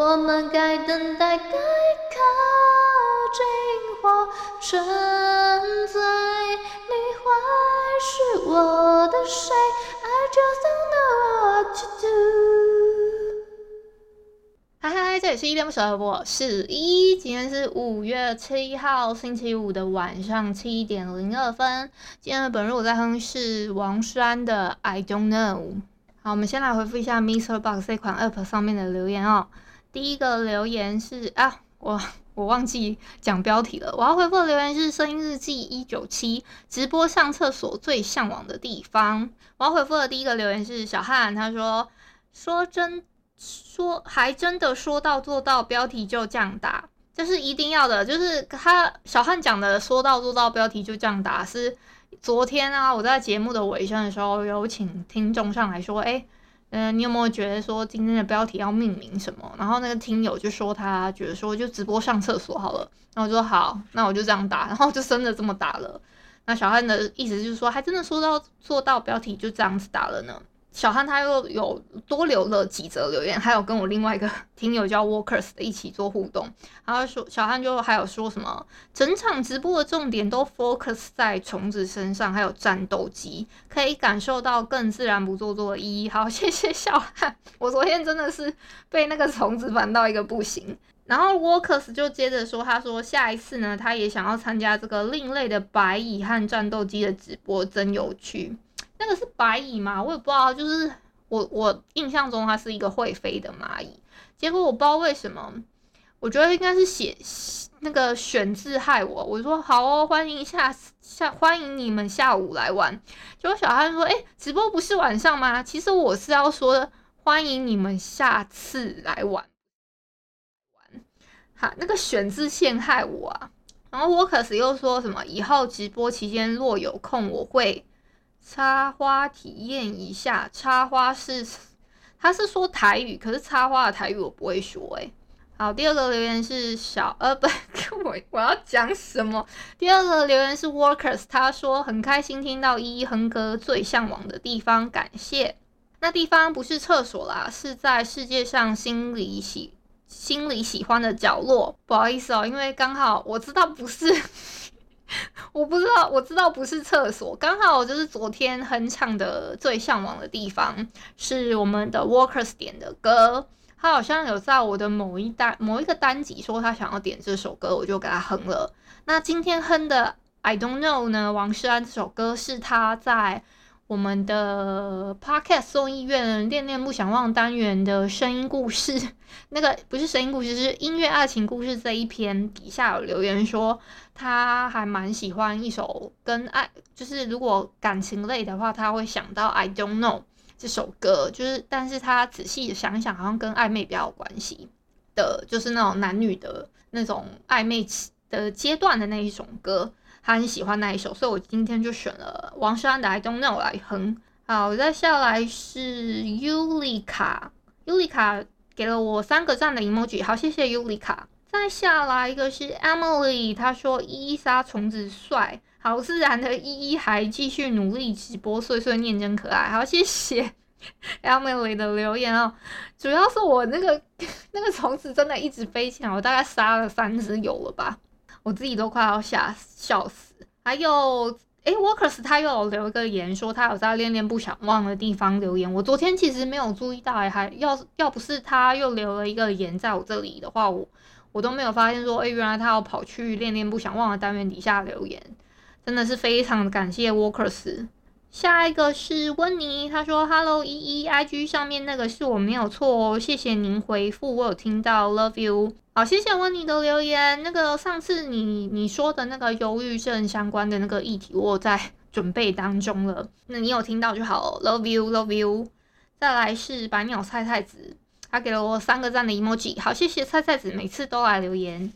我们该等待，该靠近或沉醉，你会是我的谁？I just don't know what to do。嗨嗨，这里是依恋不舍，我是一。今天是五月七号星期五的晚上七点零二分。今天的本日我在哼是王诗安的 I Don't Know。好，我们先来回复一下 Mr. Box 这款 App 上面的留言哦。第一个留言是啊，我我忘记讲标题了。我要回复的留言是声音日记一九七直播上厕所最向往的地方。我要回复的第一个留言是小汉，他说说真。说还真的说到做到，标题就这样打，这是一定要的。就是他小汉讲的说到做到，标题就这样打。是昨天啊，我在节目的尾声的时候有请听众上来说，哎，嗯，你有没有觉得说今天的标题要命名什么？然后那个听友就说他觉得说就直播上厕所好了。然后我说好，那我就这样打，然后就真的这么打了。那小汉的意思就是说，还真的说到做到，标题就这样子打了呢。小汉他又有多留了几则留言，还有跟我另外一个 听友叫 Walkers 的一起做互动。然后说小汉就还有说什么，整场直播的重点 都 focus 在虫子身上，还有战斗机，可以感受到更自然不做作的意义。好，谢谢小汉，我昨天真的是被那个虫子烦到一个不行。然后 Walkers 就接着说，他说下一次呢，他也想要参加这个另类的白蚁和战斗机的直播，真有趣。这是白蚁吗？我也不知道，就是我我印象中它是一个会飞的蚂蚁，结果我不知道为什么，我觉得应该是写那个选字害我。我说好哦，欢迎下次下欢迎你们下午来玩。结果小汉说，诶，直播不是晚上吗？其实我是要说欢迎你们下次来玩玩。好，那个选字陷害我啊。然后沃克斯又说什么以后直播期间若有空我会。插花体验一下，插花是，他是说台语，可是插花的台语我不会说诶。好，第二个留言是小呃 不，我我要讲什么？第二个留言是 Workers，他说很开心听到依依哼歌最向往的地方，感谢。那地方不是厕所啦，是在世界上心里喜心里喜欢的角落。不好意思哦，因为刚好我知道不是。我不知道，我知道不是厕所，刚好就是昨天哼唱的最向往的地方是我们的 Walkers 点的歌，他好像有在我的某一单某一个单集说他想要点这首歌，我就给他哼了。那今天哼的 I Don't Know 呢？王诗安这首歌是他在。我们的 Podcast 综艺院恋恋不想忘单元的声音故事，那个不是声音故事，是音乐爱情故事这一篇底下有留言说，他还蛮喜欢一首跟爱，就是如果感情类的话，他会想到 I Don't Know 这首歌，就是但是他仔细想一想，好像跟暧昧比较有关系的，就是那种男女的那种暧昧的阶段的那一种歌。他很喜欢那一首，所以我今天就选了王诗安的《I Don't Know》来哼。好，再下来是尤里卡，尤里卡给了我三个赞的 emoji，好，谢谢尤里卡。再下来一个是 Emily，她说依依杀虫子帅，好自然的依依还继续努力直播碎碎念真可爱，好，谢谢 Emily 的留言哦。主要是我那个 那个虫子真的一直飞起来，我大概杀了三只有了吧。我自己都快要吓笑死，还有诶、Workers 他又留一个言说他有在恋恋不想忘的地方留言，我昨天其实没有注意到，还要要不是他又留了一个言在我这里的话，我我都没有发现说，诶、原来他要跑去恋恋不想忘的单元底下留言，真的是非常感谢 Workers。下一个是温妮，他说 Hello 依依，IG 上面那个是我没有错哦，谢谢您回复，我有听到，Love you。好，谢谢温妮的留言。那个上次你你说的那个忧郁症相关的那个议题，我在 准备当中了。那你有听到就好，Love you，Love you。再来是白鸟菜菜子，他给了我三个赞的 emoji。好，谢谢菜菜子，每次都来留言。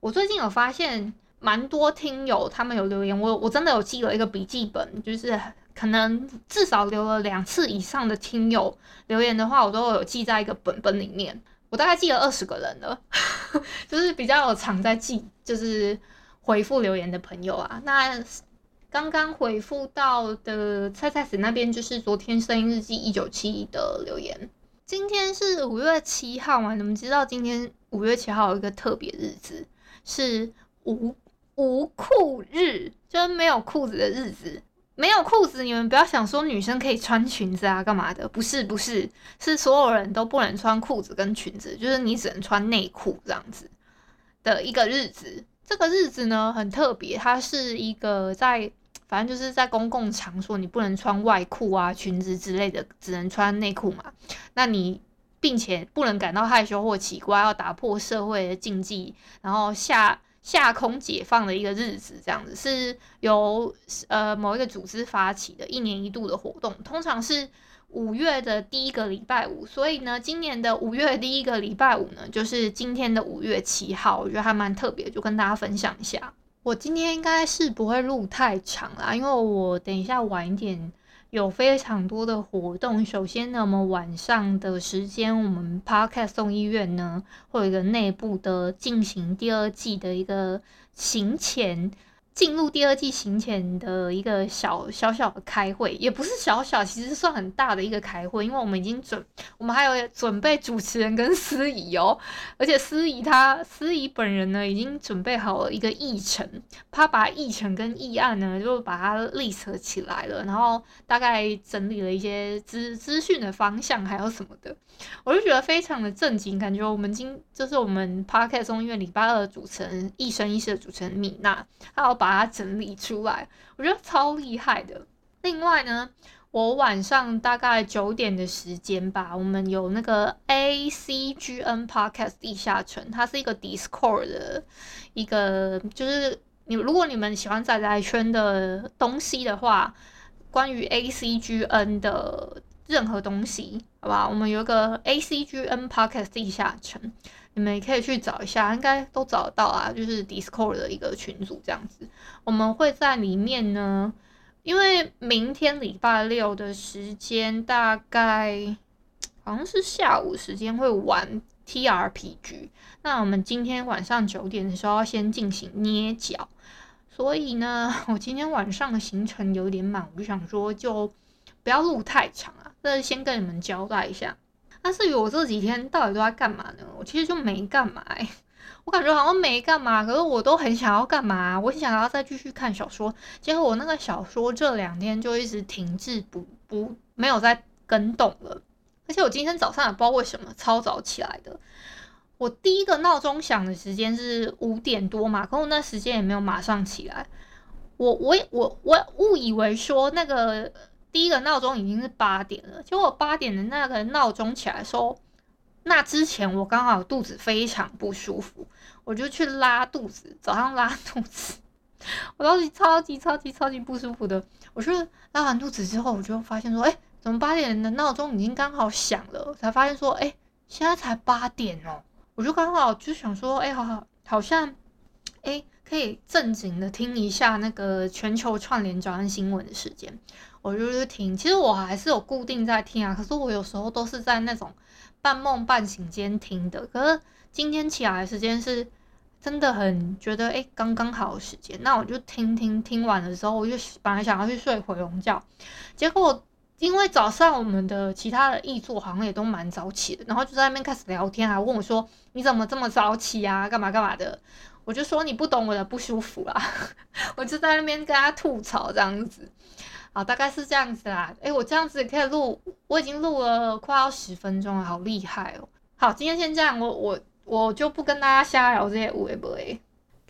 我最近有发现蛮多听友他们有留言，我我真的有记了一个笔记本，就是可能至少留了两次以上的听友留言的话，我都有记在一个本本里面。我大概记了二十个人了，就是比较常在记，就是回复留言的朋友啊。那刚刚回复到的菜菜子那边，就是昨天声音日记一九七一的留言。今天是五月七号嘛？你们知道今天五月七号有一个特别日子，是无无裤日，就是没有裤子的日子。没有裤子，你们不要想说女生可以穿裙子啊，干嘛的？不是，不是，是所有人都不能穿裤子跟裙子，就是你只能穿内裤这样子的一个日子。这个日子呢很特别，它是一个在反正就是在公共场所你不能穿外裤啊、裙子之类的，只能穿内裤嘛。那你并且不能感到害羞或奇怪，要打破社会的禁忌，然后下。下空解放的一个日子，这样子是由呃某一个组织发起的一年一度的活动，通常是五月的第一个礼拜五，所以呢，今年的五月第一个礼拜五呢，就是今天的五月七号，我觉得还蛮特别，就跟大家分享一下。我今天应该是不会录太长啦，因为我等一下晚一点。有非常多的活动。首先呢，我们晚上的时间，我们 Podcast 送医院呢，会有一个内部的进行第二季的一个行前。进入第二季行前的一个小小小的开会，也不是小小，其实算很大的一个开会，因为我们已经准，我们还有准备主持人跟司仪哦，而且司仪他司仪本人呢已经准备好了一个议程，他把议程跟议案呢就把它 list 起来了，然后大概整理了一些资资讯的方向还有什么的，我就觉得非常的震惊，感觉我们今就是我们 Podcast 中医院礼拜二的主持人一生一世的主持人米娜，还有。把它整理出来，我觉得超厉害的。另外呢，我晚上大概九点的时间吧，我们有那个 ACGN Podcast 地下城，它是一个 Discord 的一个，就是你如果你们喜欢宅宅圈的东西的话，关于 ACGN 的任何东西，好吧，我们有一个 ACGN Podcast 地下城。你们也可以去找一下，应该都找得到啊。就是 Discord 的一个群组这样子，我们会在里面呢。因为明天礼拜六的时间大概好像是下午时间会玩 TRPG，那我们今天晚上九点的时候要先进行捏脚，所以呢，我今天晚上的行程有点满，我就想说就不要录太长啊，那先跟你们交代一下。那至于我这几天到底都在干嘛呢？其实就没干嘛、我感觉好像没干嘛，可是我都很想要干嘛，我想要再继续看小说，结果我那个小说这两天就一直停滞不不没有再更动了，而且我今天早上也不知道为什么超早起来的，我第一个闹钟响的时间是五点多嘛，可我那时间也没有马上起来，我我我我误以为说那个。第一个闹钟已经是八点了，结果八点的那个闹钟起来的时候，那之前我刚好肚子非常不舒服，我就去拉肚子，早上拉肚子，我当时超级超级超级不舒服的。我就拉完肚子之后，我就发现说，哎，怎么八点的闹钟已经刚好响了？才发现说，哎，现在才八点哦。我就刚好就想说，哎，好好，好像，哎，可以正经的听一下那个全球串联早安新闻的时间。我就是听，其实我还是有固定在听啊，可是我有时候都是在那种半梦半醒间听的。可是今天起来的时间是真的很觉得诶，刚刚好的时间，那我就听听听完的时候，我就本来想要去睡回笼觉，结果因为早上我们的其他的议座好像也都蛮早起的，然后就在那边开始聊天，还问我说你怎么这么早起啊，干嘛干嘛的，我就说你不懂我的不舒服啦，我就在那边跟他吐槽这样子。好，大概是这样子啦。诶，我这样子也可以录，我已经录了快要十分钟了，好厉害哦。好，今天先这样，我我我就不跟大家瞎聊这些五 A 不 A，